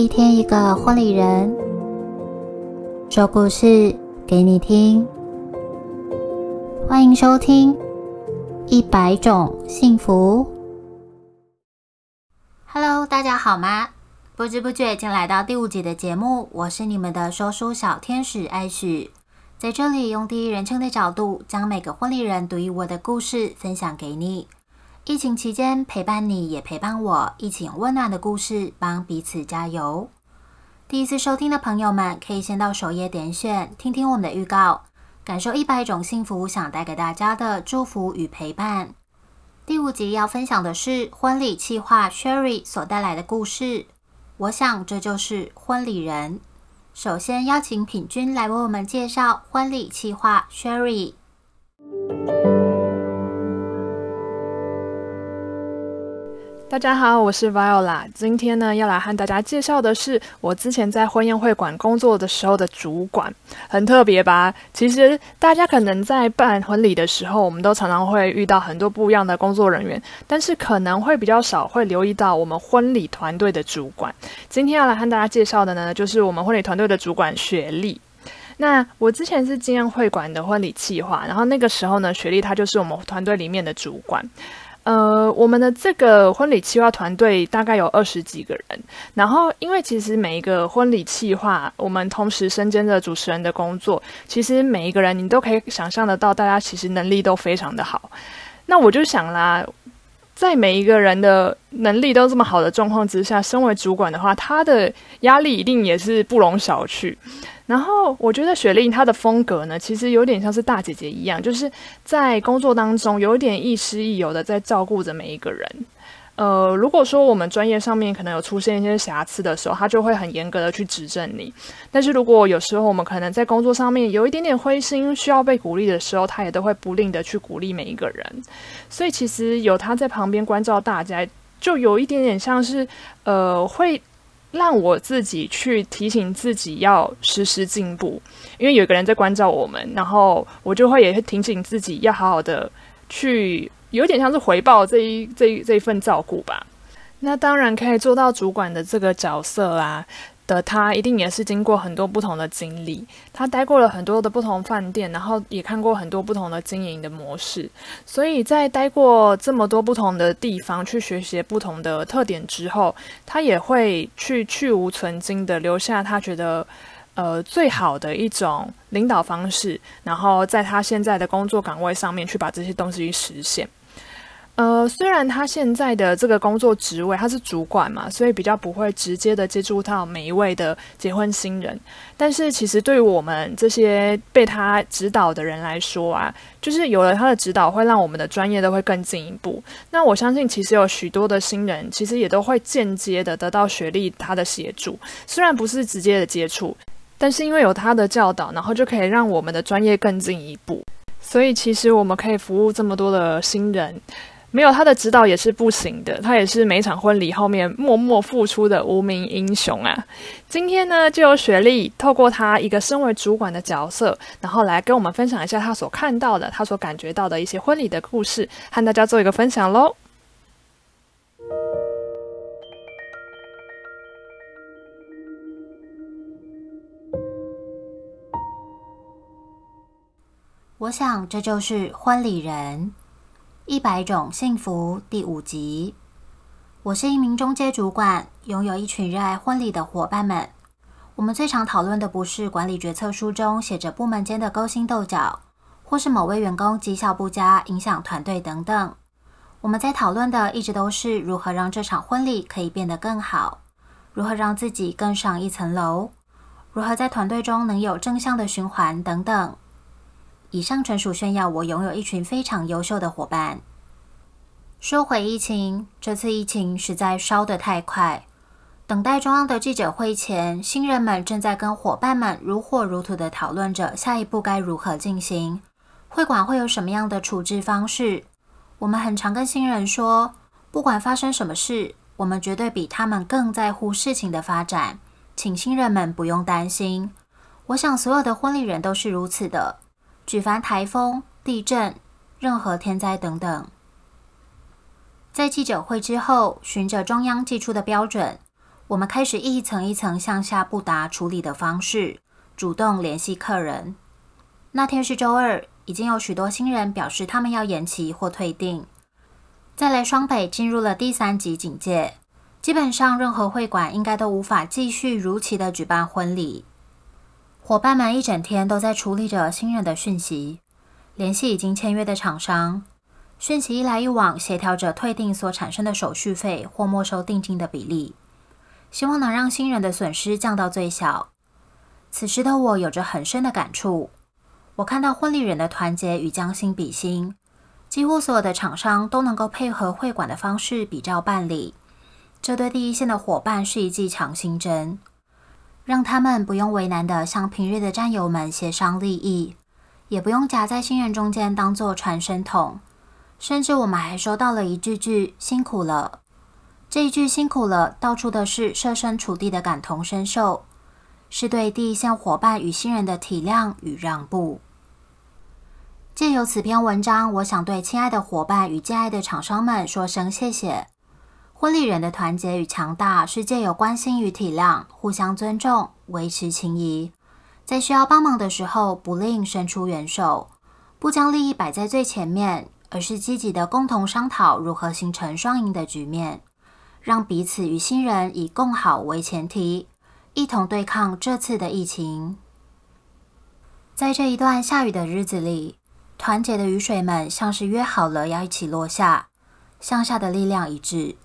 一天一个婚礼人，说故事给你听。欢迎收听《一百种幸福》。Hello，大家好吗？不知不觉已经来到第五集的节目，我是你们的说书小天使艾许，在这里用第一人称的角度，将每个婚礼人独一无二的故事分享给你。疫情期间陪伴你也陪伴我，一起用温暖的故事帮彼此加油。第一次收听的朋友们，可以先到首页点选听听我们的预告，感受一百种幸福想带给大家的祝福与陪伴。第五集要分享的是婚礼企划 Sherry 所带来的故事。我想这就是婚礼人。首先邀请品君来为我们介绍婚礼企划 Sherry。大家好，我是 Viola。今天呢，要来和大家介绍的是我之前在婚宴会馆工作的时候的主管，很特别吧？其实大家可能在办婚礼的时候，我们都常常会遇到很多不一样的工作人员，但是可能会比较少会留意到我们婚礼团队的主管。今天要来和大家介绍的呢，就是我们婚礼团队的主管雪莉。那我之前是经验会馆的婚礼计划，然后那个时候呢，雪莉她就是我们团队里面的主管。呃，我们的这个婚礼企划团队大概有二十几个人，然后因为其实每一个婚礼企划，我们同时身兼着主持人的工作，其实每一个人你都可以想象得到，大家其实能力都非常的好。那我就想啦，在每一个人的能力都这么好的状况之下，身为主管的话，他的压力一定也是不容小觑。然后我觉得雪莉她的风格呢，其实有点像是大姐姐一样，就是在工作当中有点亦师亦友的在照顾着每一个人。呃，如果说我们专业上面可能有出现一些瑕疵的时候，他就会很严格的去指正你。但是如果有时候我们可能在工作上面有一点点灰心，需要被鼓励的时候，他也都会不吝的去鼓励每一个人。所以其实有他在旁边关照大家，就有一点点像是呃会。让我自己去提醒自己要时时进步，因为有个人在关照我们，然后我就会也会提醒自己要好好的去，有点像是回报这一这一这一份照顾吧。那当然可以做到主管的这个角色啊。的他一定也是经过很多不同的经历，他待过了很多的不同饭店，然后也看过很多不同的经营的模式，所以在待过这么多不同的地方去学习不同的特点之后，他也会去去无存精的留下他觉得呃最好的一种领导方式，然后在他现在的工作岗位上面去把这些东西实现。呃，虽然他现在的这个工作职位他是主管嘛，所以比较不会直接的接触到每一位的结婚新人，但是其实对于我们这些被他指导的人来说啊，就是有了他的指导，会让我们的专业都会更进一步。那我相信，其实有许多的新人，其实也都会间接的得到学历他的协助，虽然不是直接的接触，但是因为有他的教导，然后就可以让我们的专业更进一步。所以其实我们可以服务这么多的新人。没有他的指导也是不行的，他也是每场婚礼后面默默付出的无名英雄啊！今天呢，就有雪莉透过他一个身为主管的角色，然后来跟我们分享一下他所看到的、他所感觉到的一些婚礼的故事，和大家做一个分享喽。我想，这就是婚礼人。一百种幸福第五集。我是一名中介主管，拥有一群热爱婚礼的伙伴们。我们最常讨论的不是管理决策书中写着部门间的勾心斗角，或是某位员工绩效不佳影响团队等等。我们在讨论的一直都是如何让这场婚礼可以变得更好，如何让自己更上一层楼，如何在团队中能有正向的循环等等。以上纯属炫耀，我拥有一群非常优秀的伙伴。说回疫情，这次疫情实在烧得太快。等待中央的记者会前，新人们正在跟伙伴们如火如荼的讨论着下一步该如何进行，会馆会有什么样的处置方式。我们很常跟新人说，不管发生什么事，我们绝对比他们更在乎事情的发展，请新人们不用担心。我想所有的婚礼人都是如此的。举凡台风、地震、任何天灾等等，在记者会之后，循着中央寄出的标准，我们开始一层一层向下布达处理的方式，主动联系客人。那天是周二，已经有许多新人表示他们要延期或退订。再来，双北进入了第三级警戒，基本上任何会馆应该都无法继续如期的举办婚礼。伙伴们一整天都在处理着新人的讯息，联系已经签约的厂商，讯息一来一往，协调着退订所产生的手续费或没收定金的比例，希望能让新人的损失降到最小。此时的我有着很深的感触，我看到婚礼人的团结与将心比心。几乎所有的厂商都能够配合会馆的方式比照办理，这对第一线的伙伴是一剂强心针，让他们不用为难的向平日的战友们协商利益，也不用夹在新人中间当做传声筒。甚至我们还收到了一句句“辛苦了”，这一句“辛苦了”道出的是设身处地的感同身受，是对第一线伙伴与新人的体谅与让步。借由此篇文章，我想对亲爱的伙伴与敬爱的厂商们说声谢谢。婚礼人的团结与强大，是借由关心与体谅，互相尊重，维持情谊，在需要帮忙的时候不吝伸出援手，不将利益摆在最前面，而是积极的共同商讨如何形成双赢的局面，让彼此与新人以共好为前提，一同对抗这次的疫情。在这一段下雨的日子里。团结的雨水们像是约好了要一起落下，向下的力量一致。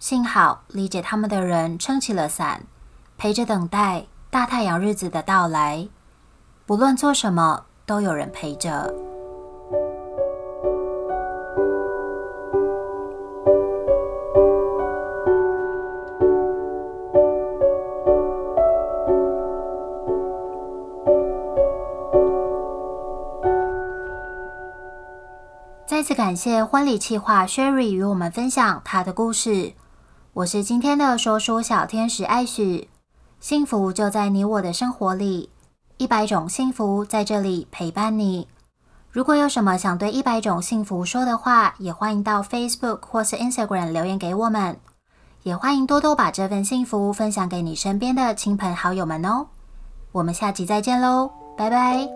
幸好理解他们的人撑起了伞，陪着等待大太阳日子的到来。不论做什么，都有人陪着。再次感谢婚礼企划 Sherry 与我们分享她的故事。我是今天的说书小天使艾许，幸福就在你我的生活里，一百种幸福在这里陪伴你。如果有什么想对一百种幸福说的话，也欢迎到 Facebook 或是 Instagram 留言给我们。也欢迎多多把这份幸福分享给你身边的亲朋好友们哦。我们下集再见喽，拜拜。